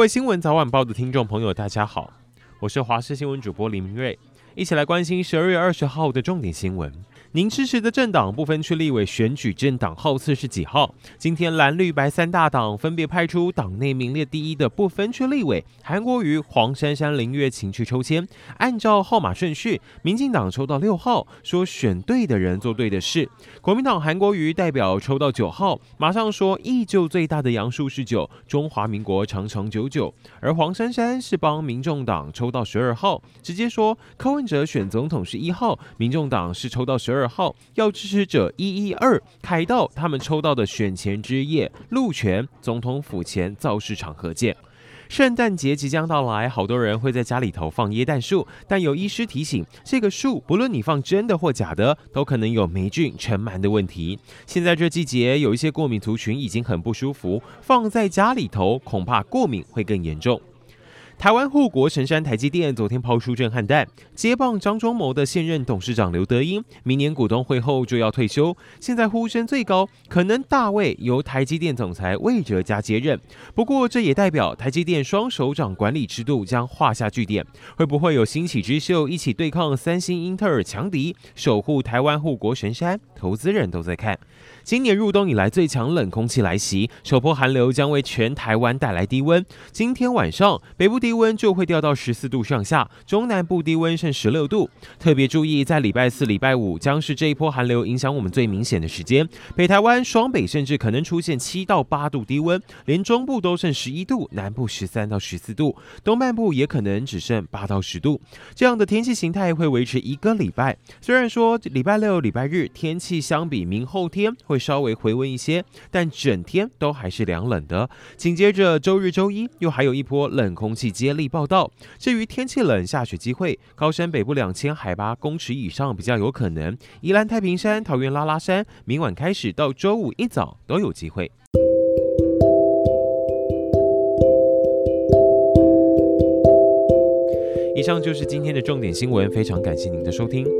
各位新闻早晚报的听众朋友，大家好，我是华视新闻主播林明瑞，一起来关心十二月二十号的重点新闻。您支持的政党不分区立委选举政党号次是几号？今天蓝绿白三大党分别派出党内名列第一的不分区立委韩国瑜、黄珊珊、林月琴去抽签。按照号码顺序，民进党抽到六号，说选对的人做对的事；国民党韩国瑜代表抽到九号，马上说依旧最大的阳数是九，中华民国长长久久。而黄珊珊是帮民众党抽到十二号，直接说柯文哲选总统是一号，民众党是抽到十二。二号要支持者一一二凯道他们抽到的选前之夜路权总统府前造势场合见。圣诞节即将到来，好多人会在家里头放椰蛋树，但有医师提醒，这个树不论你放真的或假的，都可能有霉菌尘螨的问题。现在这季节有一些过敏族群已经很不舒服，放在家里头恐怕过敏会更严重。台湾护国神山台积电昨天抛出震撼弹，接棒张忠谋的现任董事长刘德英，明年股东会后就要退休。现在呼声最高，可能大位由台积电总裁魏哲家接任。不过这也代表台积电双首长管理制度将画下句点，会不会有新起之秀一起对抗三星、英特尔强敌，守护台湾护国神山？投资人都在看。今年入冬以来最强冷空气来袭，首波寒流将为全台湾带来低温。今天晚上北部地低温就会掉到十四度上下，中南部低温剩十六度。特别注意，在礼拜四、礼拜五将是这一波寒流影响我们最明显的时间。北台湾、双北甚至可能出现七到八度低温，连中部都剩十一度，南部十三到十四度，东半部也可能只剩八到十度。这样的天气形态会维持一个礼拜。虽然说礼拜六、礼拜日天气相比明后天会稍微回温一些，但整天都还是凉冷的。紧接着周日、周一又还有一波冷空气接力报道。至于天气冷、下雪机会，高山北部两千海拔公尺以上比较有可能。宜兰太平山、桃园拉拉山，明晚开始到周五一早都有机会。以上就是今天的重点新闻，非常感谢您的收听。